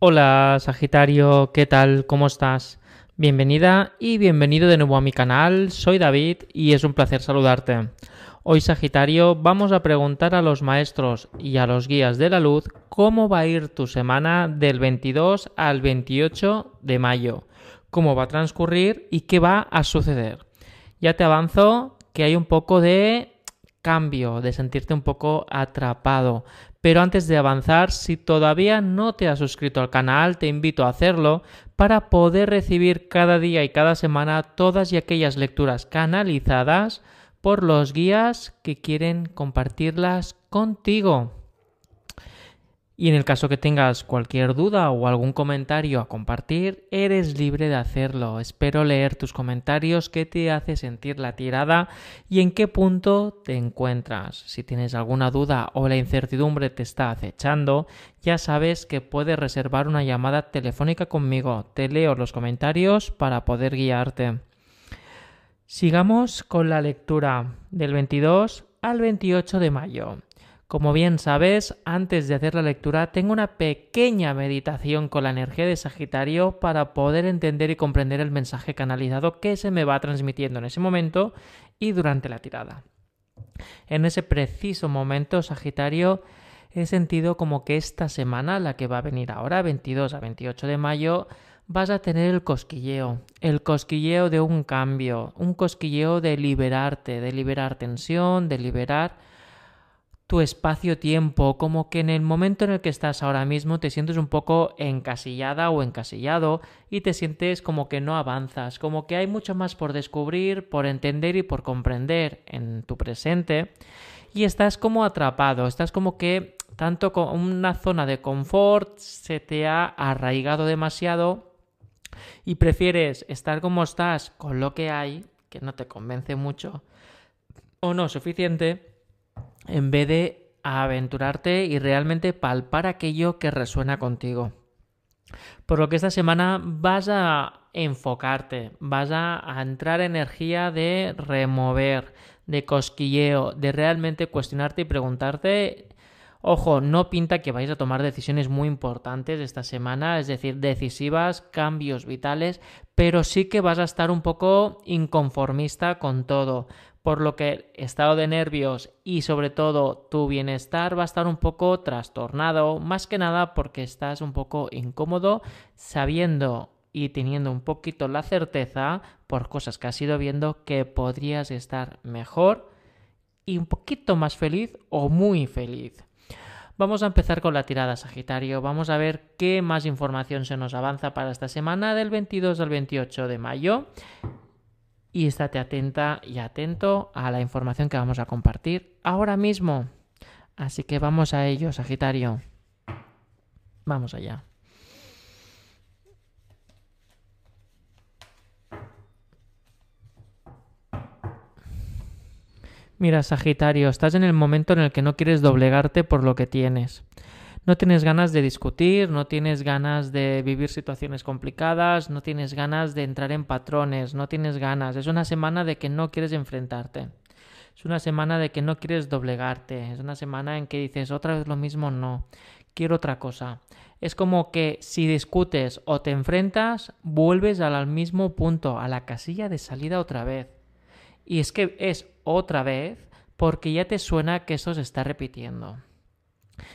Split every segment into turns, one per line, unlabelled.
Hola Sagitario, ¿qué tal? ¿Cómo estás? Bienvenida y bienvenido de nuevo a mi canal, soy David y es un placer saludarte. Hoy Sagitario vamos a preguntar a los maestros y a los guías de la luz cómo va a ir tu semana del 22 al 28 de mayo, cómo va a transcurrir y qué va a suceder. Ya te avanzo que hay un poco de cambio, de sentirte un poco atrapado. Pero antes de avanzar, si todavía no te has suscrito al canal, te invito a hacerlo para poder recibir cada día y cada semana todas y aquellas lecturas canalizadas por los guías que quieren compartirlas contigo. Y en el caso que tengas cualquier duda o algún comentario a compartir, eres libre de hacerlo. Espero leer tus comentarios, qué te hace sentir la tirada y en qué punto te encuentras. Si tienes alguna duda o la incertidumbre te está acechando, ya sabes que puedes reservar una llamada telefónica conmigo. Te leo los comentarios para poder guiarte. Sigamos con la lectura del 22 al 28 de mayo. Como bien sabes, antes de hacer la lectura tengo una pequeña meditación con la energía de Sagitario para poder entender y comprender el mensaje canalizado que se me va transmitiendo en ese momento y durante la tirada. En ese preciso momento, Sagitario, he sentido como que esta semana, la que va a venir ahora, 22 a 28 de mayo, vas a tener el cosquilleo, el cosquilleo de un cambio, un cosquilleo de liberarte, de liberar tensión, de liberar tu espacio-tiempo, como que en el momento en el que estás ahora mismo te sientes un poco encasillada o encasillado y te sientes como que no avanzas, como que hay mucho más por descubrir, por entender y por comprender en tu presente. Y estás como atrapado, estás como que tanto con una zona de confort se te ha arraigado demasiado y prefieres estar como estás con lo que hay, que no te convence mucho o no suficiente, en vez de aventurarte y realmente palpar aquello que resuena contigo. Por lo que esta semana vas a enfocarte, vas a, entrar energía de remover, de cosquilleo, de realmente cuestionarte y preguntarte Ojo, no pinta que vais a tomar decisiones muy importantes esta semana, es decir, decisivas, cambios vitales, pero sí que vas a estar un poco inconformista con todo por lo que el estado de nervios y sobre todo tu bienestar va a estar un poco trastornado, más que nada porque estás un poco incómodo sabiendo y teniendo un poquito la certeza por cosas que has ido viendo que podrías estar mejor y un poquito más feliz o muy feliz. Vamos a empezar con la tirada Sagitario. Vamos a ver qué más información se nos avanza para esta semana del 22 al 28 de mayo y estate atenta y atento a la información que vamos a compartir ahora mismo. Así que vamos a ello, Sagitario. Vamos allá. Mira, Sagitario, estás en el momento en el que no quieres doblegarte por lo que tienes no tienes ganas de discutir, no tienes ganas de vivir situaciones complicadas, no tienes ganas de entrar en patrones, no tienes ganas. Es una semana de que no quieres enfrentarte. Es una semana de que no quieres doblegarte. Es una semana en que dices otra vez lo mismo, no. Quiero otra cosa. Es como que si discutes o te enfrentas, vuelves al mismo punto, a la casilla de salida otra vez. Y es que es otra vez porque ya te suena que eso se está repitiendo.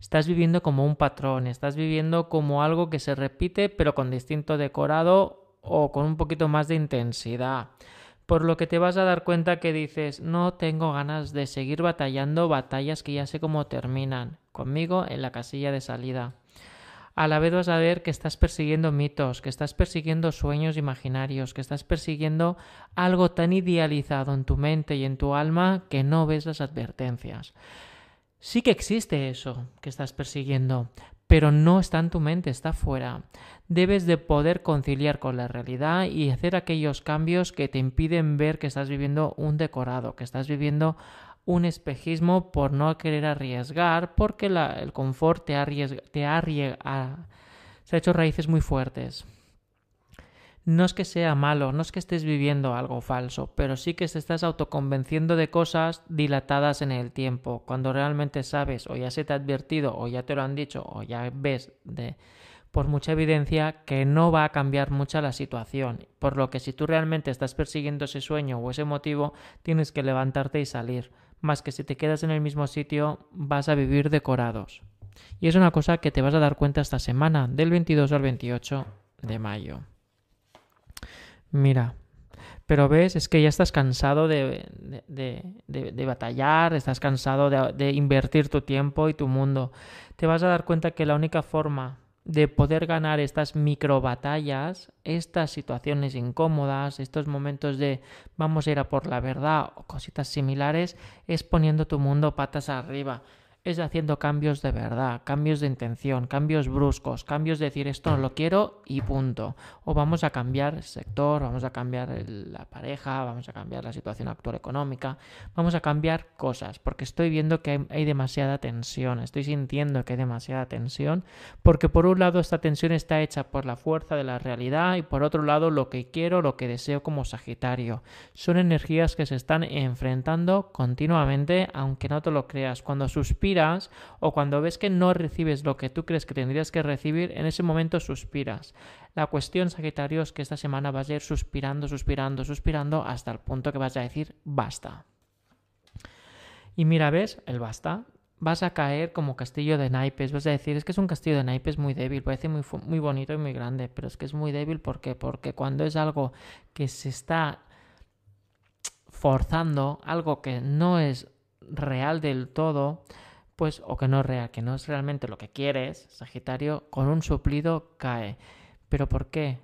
Estás viviendo como un patrón, estás viviendo como algo que se repite pero con distinto decorado o con un poquito más de intensidad. Por lo que te vas a dar cuenta que dices, no tengo ganas de seguir batallando batallas que ya sé cómo terminan, conmigo en la casilla de salida. A la vez vas a ver que estás persiguiendo mitos, que estás persiguiendo sueños imaginarios, que estás persiguiendo algo tan idealizado en tu mente y en tu alma que no ves las advertencias. Sí que existe eso que estás persiguiendo, pero no está en tu mente, está fuera. Debes de poder conciliar con la realidad y hacer aquellos cambios que te impiden ver que estás viviendo un decorado, que estás viviendo un espejismo por no querer arriesgar, porque el confort te, te ha, se ha hecho raíces muy fuertes no es que sea malo, no es que estés viviendo algo falso, pero sí que te estás autoconvenciendo de cosas dilatadas en el tiempo, cuando realmente sabes o ya se te ha advertido o ya te lo han dicho o ya ves de por mucha evidencia que no va a cambiar mucho la situación. Por lo que si tú realmente estás persiguiendo ese sueño o ese motivo, tienes que levantarte y salir. Más que si te quedas en el mismo sitio, vas a vivir decorados. Y es una cosa que te vas a dar cuenta esta semana, del 22 al 28 de mayo. Mira, pero ves, es que ya estás cansado de, de, batallar, estás cansado de, invertir tu tiempo y tu mundo. Te vas a dar cuenta que la única forma de poder ganar estas micro batallas, estas situaciones incómodas, estos momentos de vamos a ir a por la verdad o cositas similares, es poniendo tu mundo patas arriba es haciendo cambios de verdad, cambios de intención, cambios bruscos, cambios de decir esto no lo quiero y punto. O vamos a cambiar sector, vamos a cambiar la pareja, vamos a cambiar la situación actual económica, vamos a cambiar cosas, porque estoy viendo que hay, demasiada tensión, estoy sintiendo que hay demasiada tensión, porque por un lado esta tensión está hecha por la fuerza de la realidad y por otro lado lo que quiero, lo que deseo como Sagitario. Son energías que se están enfrentando continuamente, aunque no te lo creas. Cuando suspiras, o cuando ves que no recibes lo que tú crees que tendrías que recibir, en ese momento suspiras. La cuestión, Sagitario, es que esta semana vas a ir suspirando, suspirando, suspirando hasta el punto que vas a decir basta. Y mira, ves, el basta, vas a caer como castillo de naipes. Vas a decir, es que es un castillo de naipes muy débil, parece muy, muy bonito y muy grande, pero es que es muy débil porque, porque cuando es algo que se está forzando, algo que no es real del todo, pues o que no es real, que no es realmente lo que quieres, Sagitario, con un suplido cae. ¿Pero por qué?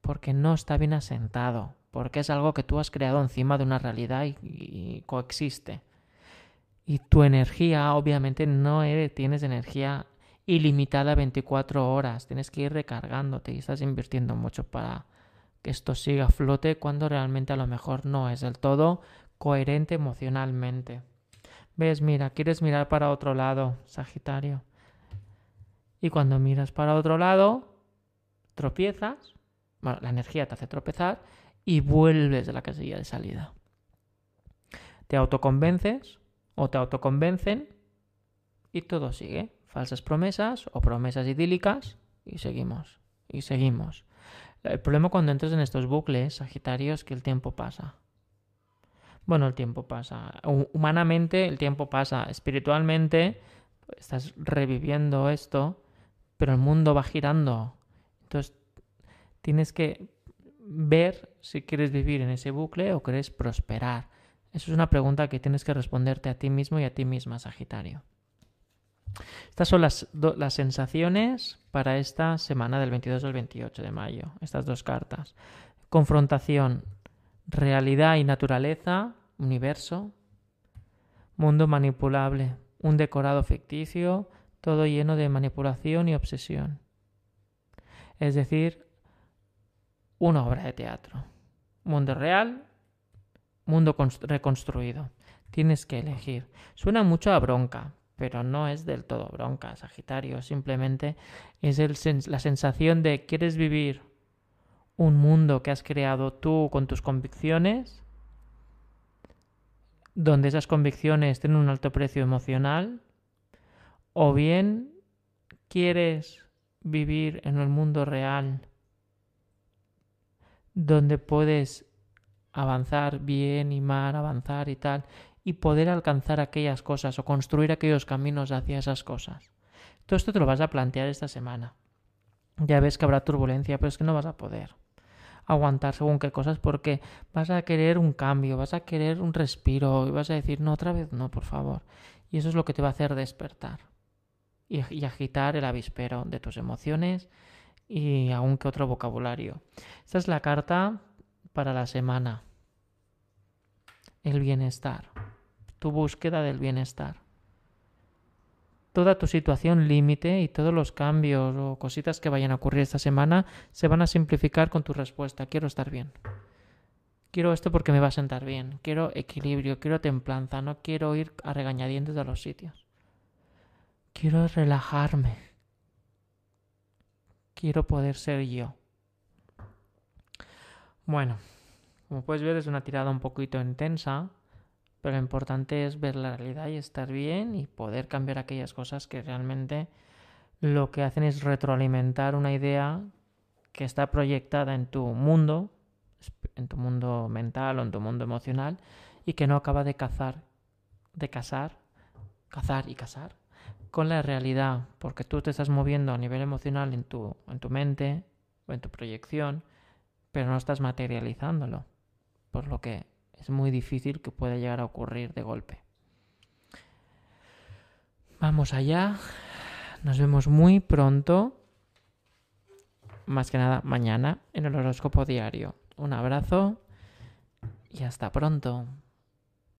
Porque no está bien asentado, porque es algo que tú has creado encima de una realidad y, coexiste. Y tu energía, obviamente, no tienes energía ilimitada 24 horas, tienes que ir recargándote y estás invirtiendo mucho para que esto siga a flote cuando realmente a lo mejor no es del todo coherente emocionalmente. Ves, mira, quieres mirar para otro lado, Sagitario. Y cuando miras para otro lado, tropiezas, bueno, la energía te hace tropezar y vuelves de la casilla de salida. Te autoconvences o te autoconvencen y todo sigue. Falsas promesas o promesas idílicas y seguimos, y seguimos. El problema cuando entras en estos bucles, Sagitario, es que el tiempo pasa. Bueno, el tiempo pasa. Humanamente el tiempo pasa. Espiritualmente estás reviviendo esto, pero el mundo va girando. Entonces tienes que ver si quieres vivir en ese bucle o quieres prosperar. Eso es una pregunta que tienes que responderte a ti mismo y a ti misma, Sagitario. Estas son las, las sensaciones para esta semana del 22 al 28 de mayo, estas dos cartas. Confrontación, realidad y naturaleza, universo, mundo manipulable, un decorado ficticio, todo lleno de manipulación y obsesión. Es decir, una obra de teatro. Mundo real, mundo reconstruido. Tienes que elegir. Suena mucho a bronca, pero no es del todo bronca, Sagitario. Simplemente es la sensación de quieres vivir un mundo que has creado tú con tus convicciones, donde esas convicciones tienen un alto precio emocional, o bien quieres vivir en el mundo real, donde puedes avanzar bien y mal, avanzar y tal, y poder alcanzar aquellas cosas o construir aquellos caminos hacia esas cosas. Todo esto te lo vas a plantear esta semana. Ya ves que habrá turbulencia, pero es que no vas a poder aguantar según qué cosas porque vas a querer un cambio, vas a querer un respiro y vas a decir, no, otra vez no, por favor. Y eso es lo que te va a hacer despertar y, agitar el avispero de tus emociones y aún que otro vocabulario. Esta es la carta para la semana. El bienestar. Tu búsqueda del bienestar toda tu situación límite y todos los cambios o cositas que vayan a ocurrir esta semana se van a simplificar con tu respuesta. Quiero estar bien. Quiero esto porque me va a sentar bien. Quiero equilibrio, quiero templanza, no quiero ir a regañadientes a los sitios. Quiero relajarme. Quiero poder ser yo. Bueno, como puedes ver es una tirada un poquito intensa, pero lo importante es ver la realidad y estar bien y poder cambiar aquellas cosas que realmente lo que hacen es retroalimentar una idea que está proyectada en tu mundo, en tu mundo mental o en tu mundo emocional, y que no acaba de cazar, de casar, cazar y casar con la realidad, porque tú te estás moviendo a nivel emocional en tu, en tu mente o en tu proyección, pero no estás materializándolo, por lo que es muy difícil que pueda llegar a ocurrir de golpe. Vamos allá, nos vemos muy pronto, más que nada mañana, en el horóscopo diario. Un abrazo y hasta pronto.